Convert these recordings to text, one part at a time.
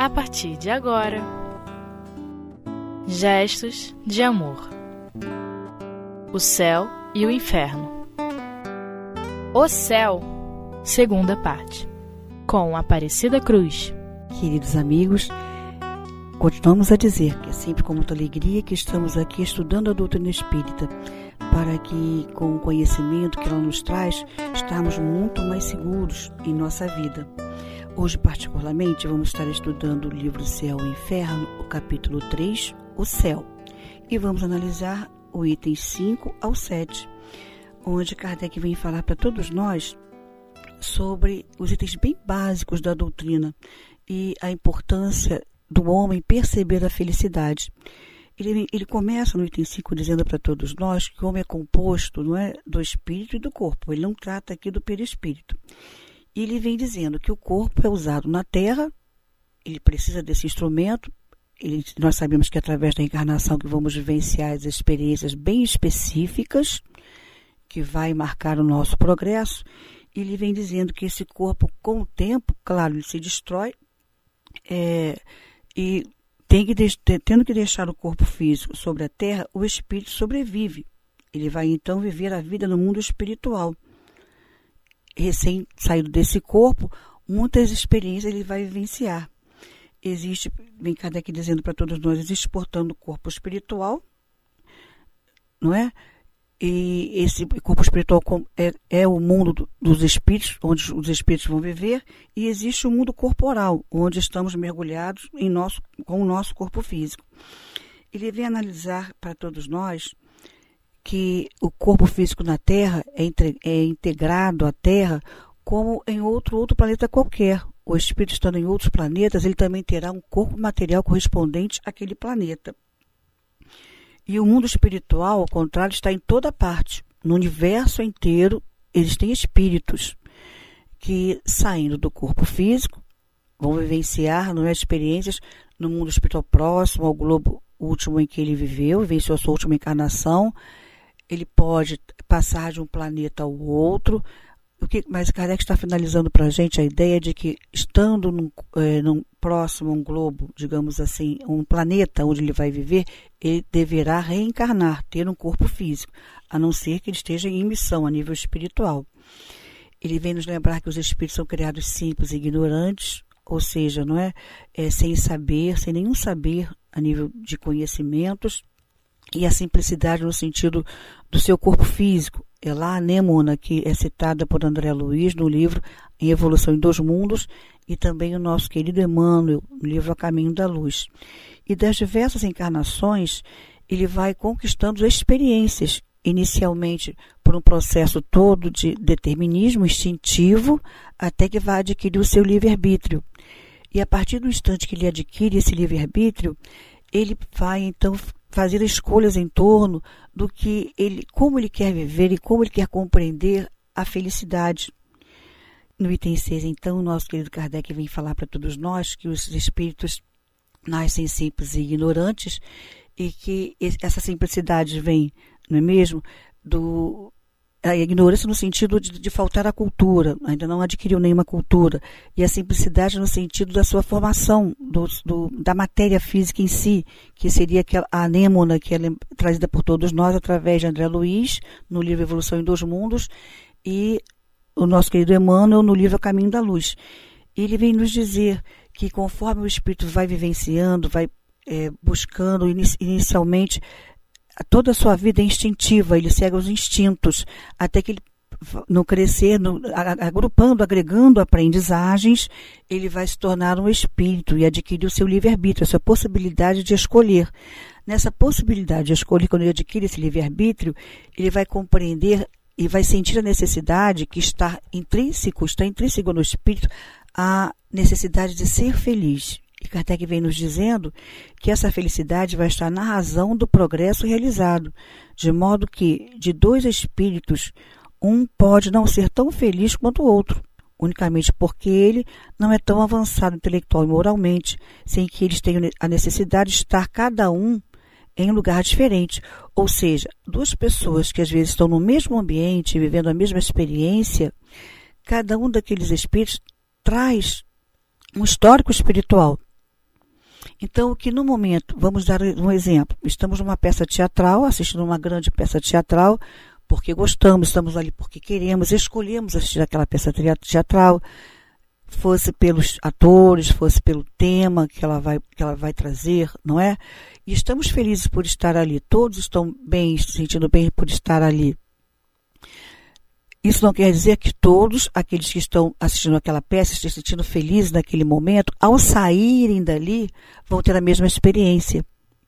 a partir de agora. Gestos de amor. O céu e o inferno. O céu, segunda parte. Com Aparecida Cruz. Queridos amigos, continuamos a dizer que é sempre com muita alegria que estamos aqui estudando a doutrina espírita, para que, com o conhecimento que ela nos traz, estarmos muito mais seguros em nossa vida. Hoje, particularmente, vamos estar estudando o livro Céu e Inferno, o capítulo 3, O Céu. E vamos analisar o item 5 ao 7, onde Kardec vem falar para todos nós sobre os itens bem básicos da doutrina e a importância do homem perceber a felicidade. Ele, ele começa no item 5 dizendo para todos nós que o homem é composto não é, do espírito e do corpo. Ele não trata aqui do perispírito. Ele vem dizendo que o corpo é usado na Terra, ele precisa desse instrumento. Ele, nós sabemos que é através da encarnação que vamos vivenciar as experiências bem específicas que vai marcar o nosso progresso. Ele vem dizendo que esse corpo, com o tempo, claro, ele se destrói é, e tem que tendo que deixar o corpo físico sobre a terra, o espírito sobrevive. Ele vai então viver a vida no mundo espiritual recém saído desse corpo, muitas experiências ele vai vivenciar. Existe, vem Kardec dizendo para todos nós, existe, portanto, o corpo espiritual, não é? E esse corpo espiritual é, é o mundo dos espíritos, onde os espíritos vão viver, e existe o mundo corporal, onde estamos mergulhados em nosso, com o nosso corpo físico. Ele vem analisar para todos nós que o corpo físico na Terra é, entre, é integrado à Terra como em outro, outro planeta qualquer. O espírito estando em outros planetas, ele também terá um corpo material correspondente àquele planeta. E o mundo espiritual, ao contrário, está em toda parte. No universo inteiro, existem espíritos que, saindo do corpo físico, vão vivenciar não é, experiências no mundo espiritual próximo ao globo último em que ele viveu, vivenciou a sua última encarnação, ele pode passar de um planeta ao outro. O que, mas Kardec está finalizando para a gente a ideia de que, estando num, é, num próximo a um globo, digamos assim, um planeta onde ele vai viver, ele deverá reencarnar, ter um corpo físico, a não ser que ele esteja em missão a nível espiritual. Ele vem nos lembrar que os espíritos são criados simples e ignorantes, ou seja, não é, é sem saber, sem nenhum saber a nível de conhecimentos, e a simplicidade no sentido do seu corpo físico. É lá a anêmona que é citada por André Luiz no livro Em Evolução em Dois Mundos e também o nosso querido Emmanuel no livro A Caminho da Luz. E das diversas encarnações, ele vai conquistando experiências, inicialmente por um processo todo de determinismo instintivo, até que vai adquirir o seu livre-arbítrio. E a partir do instante que ele adquire esse livre-arbítrio, ele vai então fazer escolhas em torno do que ele, como ele quer viver e como ele quer compreender a felicidade. No item 6, então, o nosso querido Kardec vem falar para todos nós que os espíritos nascem simples e ignorantes e que essa simplicidade vem, não é mesmo, do, a ignorância no sentido de, de, faltar a cultura, ainda não adquiriu nenhuma cultura, e a simplicidade no sentido da sua formação, do, do, da matéria física em si, que seria aquela, a anêmona que é trazida por todos nós através de André Luiz, no livro Evolução em Dois Mundos, e o nosso querido Emmanuel no livro Caminho da Luz. Ele vem nos dizer que conforme o espírito vai vivenciando, vai é, buscando inicialmente toda a sua vida é instintiva, ele segue os instintos, até que ele no crescer, no, agrupando, agregando aprendizagens, ele vai se tornar um espírito e adquirir o seu livre-arbítrio, a sua possibilidade de escolher. Nessa possibilidade de escolher, quando ele adquire esse livre-arbítrio, ele vai compreender e vai sentir a necessidade que está intrínseco, está intrínseco no espírito, a necessidade de ser feliz. Kardec vem nos dizendo que essa felicidade vai estar na razão do progresso realizado, de modo que, de dois espíritos, um pode não ser tão feliz quanto o outro, unicamente porque ele não é tão avançado intelectual e moralmente, sem que eles tenham a necessidade de estar cada um em um lugar diferente. Ou seja, duas pessoas que às vezes estão no mesmo ambiente, vivendo a mesma experiência, cada um daqueles espíritos traz um histórico espiritual Então, que no momento, vamos dar um exemplo, estamos numa peça teatral, assistindo uma grande peça teatral, porque gostamos, estamos ali porque queremos, escolhemos assistir aquela peça teatral, fosse pelos atores, fosse pelo tema que ela vai, que ela vai trazer, não é? E estamos felizes por estar ali, todos estão bem, se sentindo bem por estar ali. Isso não quer dizer que todos aqueles que estão assistindo aquela peça se sentindo felizes naquele momento, ao saírem dali, vão ter a mesma experiência,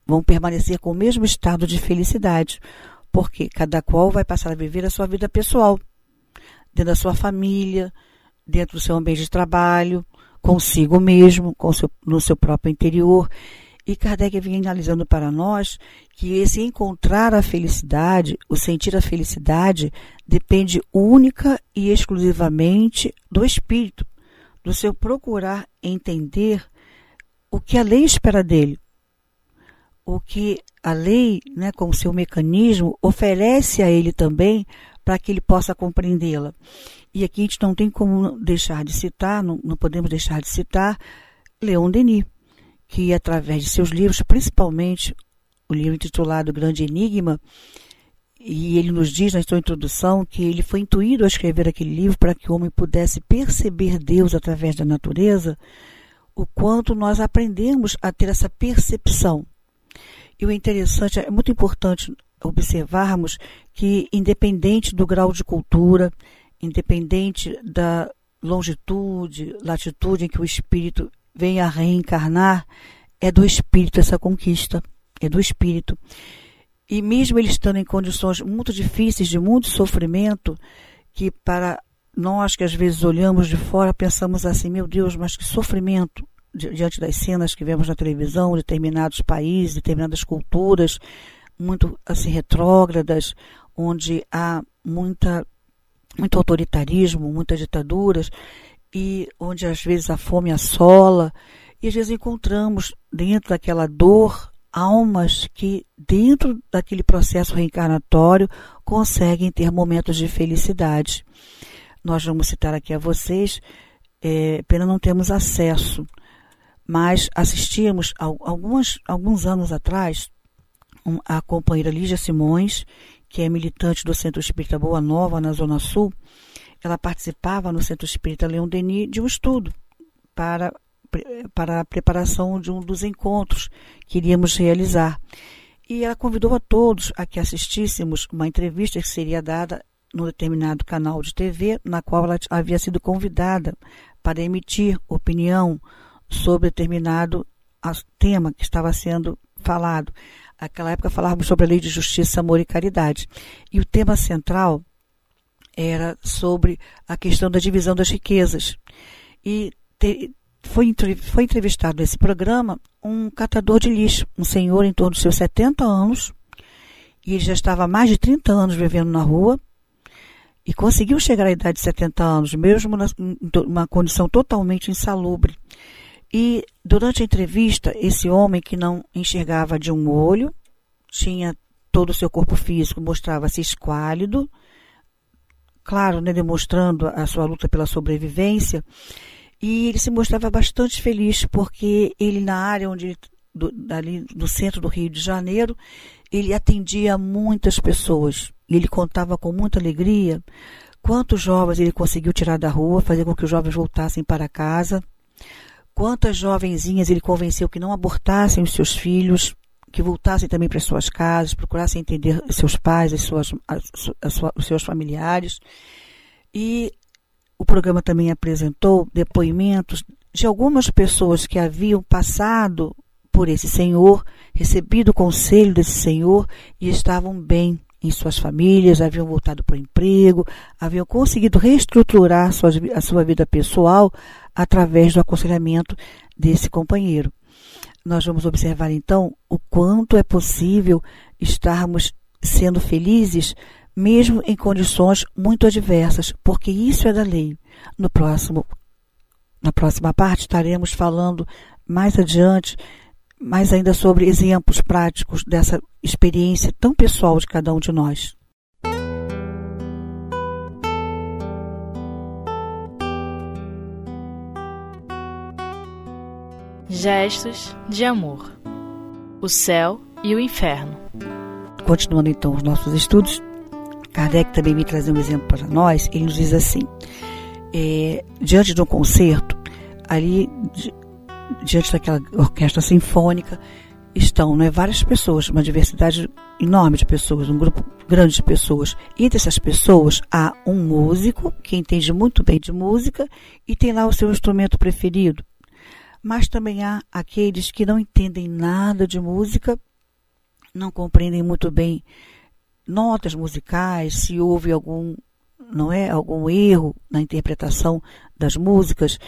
vão permanecer com o mesmo estado de felicidade porque cada qual vai passar a viver a sua vida pessoal, dentro da sua família, dentro do seu ambiente de trabalho, consigo mesmo, com seu, no seu próprio interior. E Kardec vem analisando para nós que esse encontrar a felicidade, o sentir a felicidade, depende única e exclusivamente do espírito, do seu procurar entender o que a lei espera dele, o que a lei, né, com seu mecanismo, oferece a ele também para que ele possa compreendê-la. E aqui a gente não tem como deixar de citar, não, não podemos deixar de citar Leon Denis, que através de seus livros, principalmente o livro intitulado Grande Enigma, e ele nos diz na sua introdução que ele foi intuído a escrever aquele livro para que o homem pudesse perceber Deus através da natureza, o quanto nós aprendemos a ter essa percepção. E o interessante, é muito importante observarmos que, independente do grau de cultura, independente da longitude, latitude em que o espírito vem a reencarnar, é do espírito essa conquista, é do espírito. E mesmo ele estando em condições muito difíceis, de muito sofrimento, que para nós que às vezes olhamos de fora pensamos assim, meu Deus, mas que sofrimento diante das cenas que vemos na televisão, determinados países, determinadas culturas muito assim retrógradas, onde há muita muito autoritarismo, muitas ditaduras e onde às vezes a fome assola e às vezes encontramos dentro daquela dor almas que dentro daquele processo reencarnatório conseguem ter momentos de felicidade. Nós vamos citar aqui a vocês, é, pena não temos acesso mas assistíamos algumas, alguns anos atrás a companheira Lígia Simões, que é militante do Centro Espírita Boa Nova, na Zona Sul, ela participava no Centro Espírita Leão Denis de um estudo para, para a preparação de um dos encontros que iríamos realizar. E ela convidou a todos a que assistíssemos uma entrevista que seria dada no determinado canal de TV, na qual ela havia sido convidada para emitir opinião sobre determinado tema que estava sendo falado. Naquela época falávamos sobre a lei de justiça, amor e caridade. E o tema central era sobre a questão da divisão das riquezas. E te, foi, foi entrevistado nesse programa um catador de lixo, um senhor em torno dos seus 70 anos, e ele já estava há mais de 30 anos vivendo na rua, e conseguiu chegar à idade de 70 anos, mesmo numa condição totalmente insalubre. E durante a entrevista, esse homem que não enxergava de um olho, tinha todo o seu corpo físico, mostrava-se esquálido, claro, né, demonstrando a sua luta pela sobrevivência, e ele se mostrava bastante feliz porque ele na área onde do, ali no centro do Rio de Janeiro, ele atendia muitas pessoas. Ele contava com muita alegria. Quantos jovens ele conseguiu tirar da rua, fazer com que os jovens voltassem para casa. Quantas jovenzinhas ele convenceu que não abortassem os seus filhos, que voltassem também para suas casas, procurassem entender seus pais, as suas, as suas, os seus familiares. E o programa também apresentou depoimentos de algumas pessoas que haviam passado por esse senhor, recebido o conselho desse senhor e estavam bem em suas famílias, haviam voltado para o emprego, haviam conseguido reestruturar suas, a sua vida pessoal através do aconselhamento desse companheiro. Nós vamos observar então o quanto é possível estarmos sendo felizes mesmo em condições muito adversas, porque isso é da lei. No próximo na próxima parte estaremos falando mais adiante mais ainda sobre exemplos práticos dessa experiência tão pessoal de cada um de nós. Gestos de amor. O céu e o inferno. Continuando então os nossos estudos, Kardec também me traz um exemplo para nós. Ele nos diz assim: é, diante de um concerto, ali di, diante daquela orquestra sinfônica, estão né, várias pessoas, uma diversidade enorme de pessoas, um grupo grande de pessoas. E entre essas pessoas há um músico que entende muito bem de música e tem lá o seu instrumento preferido. Mas também há aqueles que não entendem nada de música, não compreendem muito bem notas musicais, se houve algum, não é, algum erro na interpretação das músicas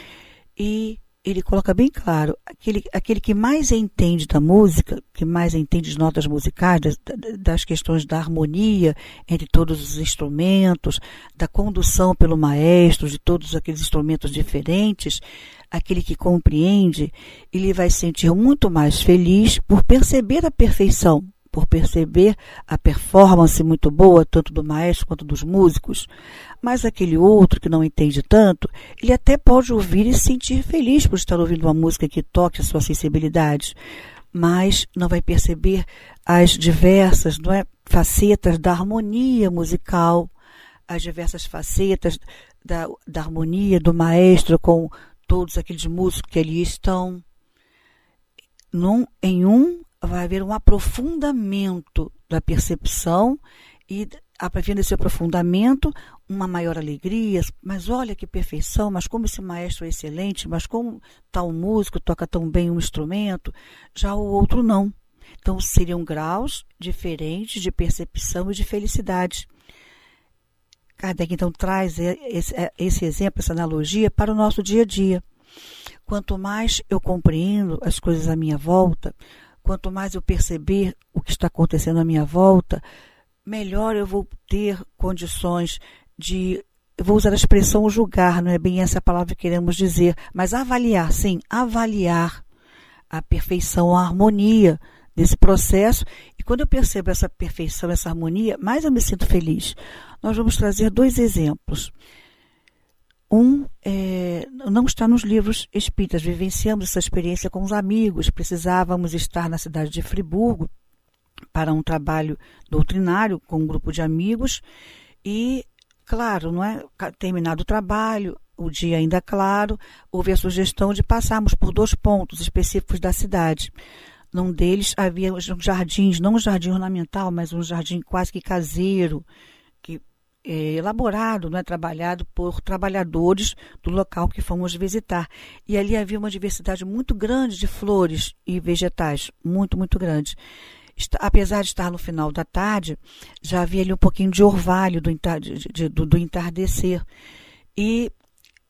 e ele coloca bem claro, aquele, aquele que mais entende da música, que mais entende de notas musicais, das, das, questões da harmonia entre todos os instrumentos, da condução pelo maestro, de todos aqueles instrumentos diferentes, aquele que compreende, ele vai se sentir muito mais feliz por perceber a perfeição por perceber a performance muito boa, tanto do maestro quanto dos músicos. Mas aquele outro que não entende tanto, ele até pode ouvir e se sentir feliz por estar ouvindo uma música que toque a sua sensibilidade, mas não vai perceber as diversas não é, facetas da harmonia musical, as diversas facetas da, da harmonia do maestro com todos aqueles músicos que ali estão. Num, em um vai haver um aprofundamento da percepção e havendo esse aprofundamento, uma maior alegria, mas olha que perfeição, mas como esse maestro é excelente, mas como tal músico toca tão bem um instrumento, já o outro não. Então seriam graus diferentes de percepção e de felicidade. Kardec então traz esse, esse exemplo, essa analogia para o nosso dia a dia. Quanto mais eu compreendo as coisas à minha volta, quanto mais eu perceber o que está acontecendo à minha volta, melhor eu vou ter condições de. Eu vou usar a expressão julgar, não é bem essa palavra que queremos dizer, mas avaliar, sim, avaliar a perfeição, a harmonia desse processo. E quando eu percebo essa perfeição, essa harmonia, mais eu me sinto feliz. Nós vamos trazer dois exemplos. Um é, não está nos livros espíritas. Vivenciamos essa experiência com os amigos. Precisávamos estar na cidade de Friburgo para um trabalho doutrinário com um grupo de amigos. E, claro, não é terminado o trabalho, o dia ainda claro, houve a sugestão de passarmos por dois pontos específicos da cidade. Num deles havia jardins, não um jardim ornamental, mas um jardim quase que caseiro, é, elaborado, né, trabalhado por trabalhadores do local que fomos visitar. E ali havia uma diversidade muito grande de flores e vegetais, muito, muito grande. Apesar de estar no final da tarde, já havia ali um pouquinho de orvalho do, de, de, do, do entardecer. E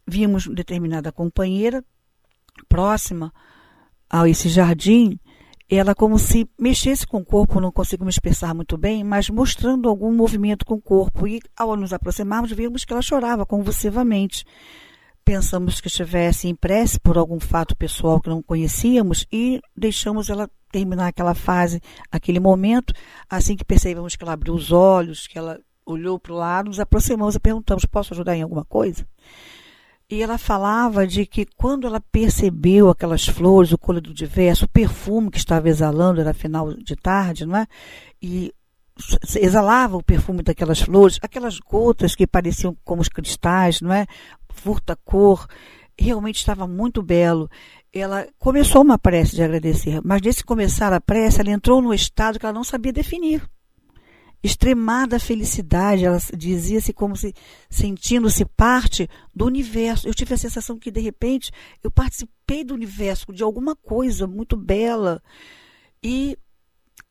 vimos determinada companheira próxima a esse jardim ela como se mexesse com o corpo, não consigo me expressar muito bem, mas mostrando algum movimento com o corpo. E ao nos aproximarmos, vimos que ela chorava convulsivamente. Pensamos que estivesse em prece por algum fato pessoal que não conhecíamos e deixamos ela terminar aquela fase, aquele momento. Assim que percebemos que ela abriu os olhos, que ela olhou para o lado, nos aproximamos e perguntamos: Posso ajudar em alguma coisa? E ela falava de que quando ela percebeu aquelas flores, o colorido diverso, o perfume que estava exalando, era final de tarde, não é? E exalava o perfume daquelas flores, aquelas gotas que pareciam como os cristais, não é? Furta cor, realmente estava muito belo. Ela começou uma prece de agradecer, mas nesse começar a prece, ela entrou num estado que ela não sabia definir extremada felicidade. Ela dizia-se como se sentindo-se parte do universo. Eu tive a sensação que, de repente, eu participei do universo, de alguma coisa muito bela. E,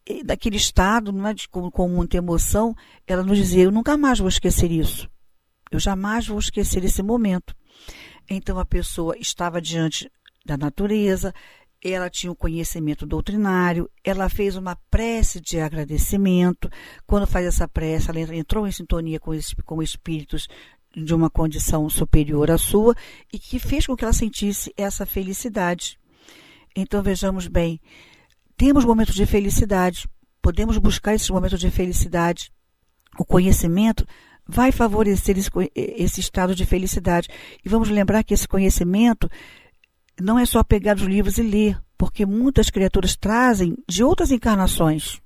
e daquele estado, não é, de, com, com muita emoção, ela nos dizia: Eu nunca mais vou esquecer isso. Eu jamais vou esquecer esse momento. Então a pessoa estava diante da natureza, ela tinha o um conhecimento doutrinário, ela fez uma prece de agradecimento. Quando faz essa prece, ela entrou em sintonia com, com espíritos de uma condição superior à sua e que fez com que ela sentisse essa felicidade. Então vejamos bem, temos momentos de felicidade, podemos buscar esses momentos de felicidade. O conhecimento vai favorecer esse, esse estado de felicidade. E vamos lembrar que esse conhecimento não é só pegar os livros e ler, porque muitas criaturas trazem de outras encarnações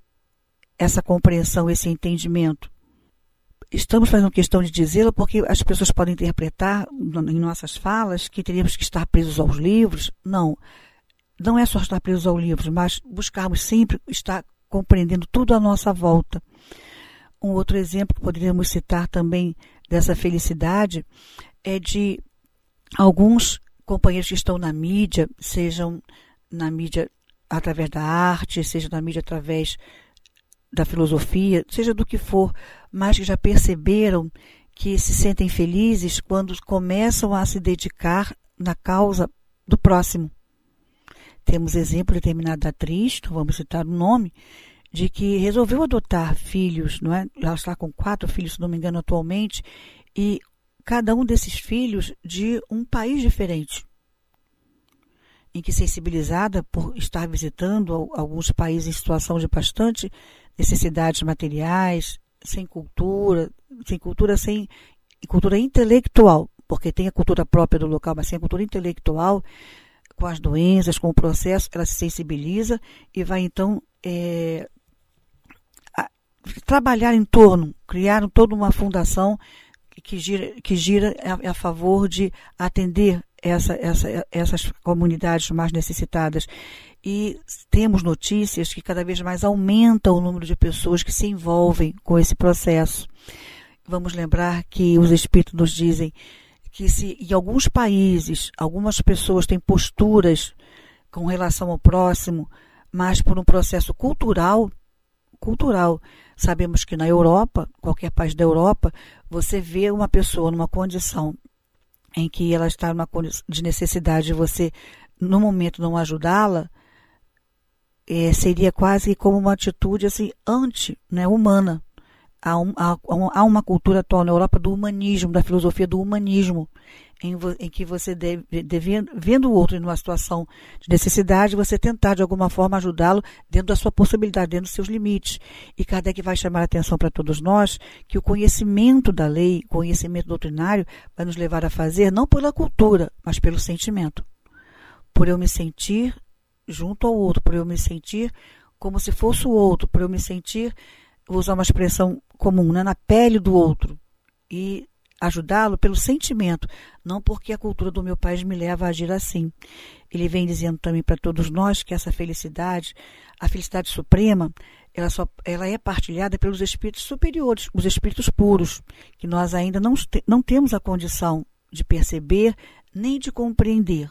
essa compreensão, esse entendimento. Estamos fazendo questão de dizê-lo porque as pessoas podem interpretar em nossas falas que teríamos que estar presos aos livros. Não, não é só estar presos aos livros, mas buscarmos sempre estar compreendendo tudo à nossa volta. Um outro exemplo que poderíamos citar também dessa felicidade é de alguns companheiros que estão na mídia, sejam na mídia através da arte, seja na mídia através da filosofia, seja do que for, mas que já perceberam que se sentem felizes quando começam a se dedicar na causa do próximo. Temos exemplo determinado da atriz, não vamos citar o nome, de que resolveu adotar filhos, não é? Ela está com quatro filhos, se não me engano, atualmente, e cada um desses filhos de um país diferente. Em que, sensibilizada por estar visitando alguns países em situação de bastante necessidades materiais, sem cultura, sem cultura, sem cultura intelectual, porque tem a cultura própria do local, mas sem a cultura intelectual, com as doenças, com o processo, ela se sensibiliza e vai então é, trabalhar em torno, criar toda uma fundação que gira, que gira a, a favor de atender essa, essa, essas comunidades mais necessitadas. E temos notícias que cada vez mais aumentam o número de pessoas que se envolvem com esse processo. Vamos lembrar que os espíritos nos dizem que se em alguns países algumas pessoas têm posturas com relação ao próximo, mas por um processo cultural, cultural, Sabemos que na Europa, qualquer país da Europa, você vê uma pessoa numa condição em que ela está numa condição de necessidade, você no momento não ajudá-la, é, seria quase como uma atitude assim anti-humana. Né, há, um, há, há, uma cultura atual na Europa do humanismo, da filosofia do humanismo, em, em que você deve, vendo o outro em uma situação de necessidade, você tentar de alguma forma ajudá-lo dentro da sua possibilidade, dentro dos seus limites. E Kardec vai chamar a atenção para todos nós que o conhecimento da lei, conhecimento doutrinário, vai nos levar a fazer não pela cultura, mas pelo sentimento. Por eu me sentir junto ao outro, por eu me sentir como se fosse o outro, por eu me sentir, vou usar uma expressão comum, né, na pele do outro. E ajudá-lo pelo sentimento, não porque a cultura do meu país me leva a agir assim. Ele vem dizendo também para todos nós que essa felicidade, a felicidade suprema, ela, só, ela é partilhada pelos espíritos superiores, os espíritos puros, que nós ainda não, não temos a condição de perceber nem de compreender.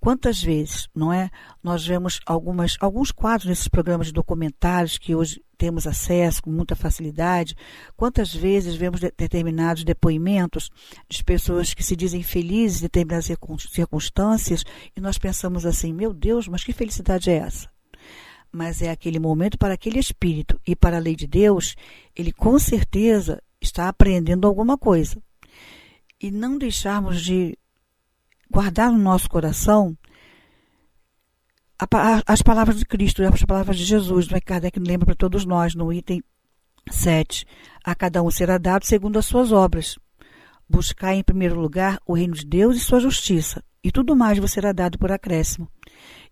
Quantas vezes, não é? Nós vemos algumas, alguns quadros nesses programas de documentários que hoje temos acesso com muita facilidade. Quantas vezes vemos de, determinados depoimentos de pessoas que se dizem felizes em determinadas circunstâncias e nós pensamos assim: meu Deus, mas que felicidade é essa? Mas é aquele momento para aquele espírito e para a lei de Deus, ele com certeza está aprendendo alguma coisa. E não deixarmos de guardar no nosso coração as palavras de Cristo, as palavras de Jesus, não é Kardec lembra para todos nós, no item 7. A cada um será dado segundo as suas obras. Buscai em primeiro lugar o reino de Deus e sua justiça, e tudo mais vos será dado por acréscimo.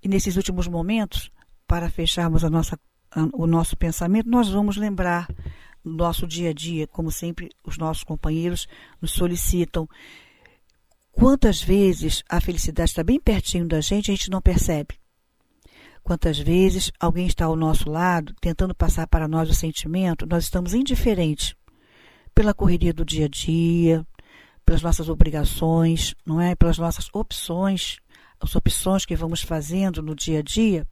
E nesses últimos momentos, para fecharmos a nossa, o nosso pensamento, nós vamos lembrar no nosso dia a dia, como sempre os nossos companheiros nos solicitam. Quantas vezes a felicidade está bem pertinho da gente e a gente não percebe? Quantas vezes alguém está ao nosso lado, tentando passar para nós o sentimento, nós estamos indiferentes pela correria do dia a dia, pelas nossas obrigações, não é? Pelas nossas opções, as opções que vamos fazendo no dia a dia.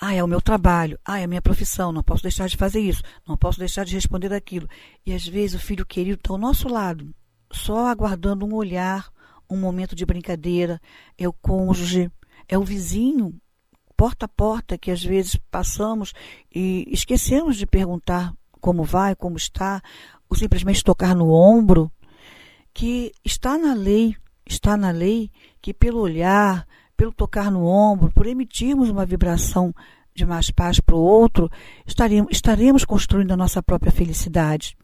Ah, é o meu trabalho, ah, é a minha profissão, não posso deixar de fazer isso, não posso deixar de responder aquilo. E às vezes o filho querido está ao nosso lado, só aguardando um olhar, um momento de brincadeira, é o cônjuge, é o vizinho porta a porta que às vezes passamos e esquecemos de perguntar como vai, como está, ou simplesmente tocar no ombro, que está na lei, está na lei que pelo olhar, pelo tocar no ombro, por emitirmos uma vibração de mais paz para o outro, estaremos, estaremos construindo a nossa própria felicidade.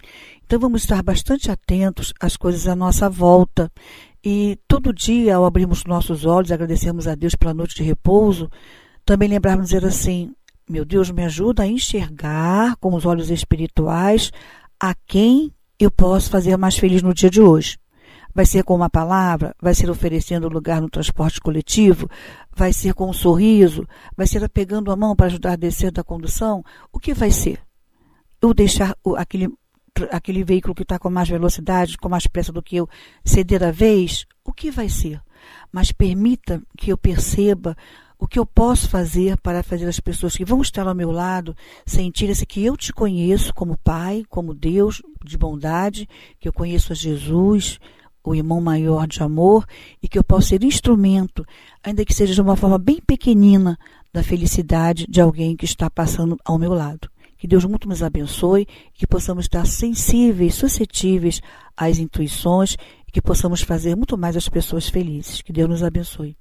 Então vamos estar bastante atentos às coisas à nossa volta. E todo dia, ao abrirmos nossos olhos, agradecemos a Deus pela noite de repouso, também lembrarmos dizer assim: meu Deus, me ajuda a enxergar com os olhos espirituais a quem eu posso fazer mais feliz no dia de hoje. Vai ser com uma palavra? Vai ser oferecendo lugar no transporte coletivo? Vai ser com um sorriso? Vai ser pegando a mão para ajudar a descer da condução? O que vai ser? Eu deixar aquele, aquele veículo que está com mais velocidade, com mais pressa do que eu, ceder a vez? O que vai ser? Mas permita que eu perceba o que eu posso fazer para fazer as pessoas que vão estar ao meu lado sentirem-se que eu te conheço como Pai, como Deus de bondade, que eu conheço a Jesus, o irmão maior de amor e que eu possa ser instrumento, ainda que seja de uma forma bem pequenina, da felicidade de alguém que está passando ao meu lado. Que Deus muito nos abençoe, que possamos estar sensíveis, suscetíveis às intuições e que possamos fazer muito mais as pessoas felizes. Que Deus nos abençoe.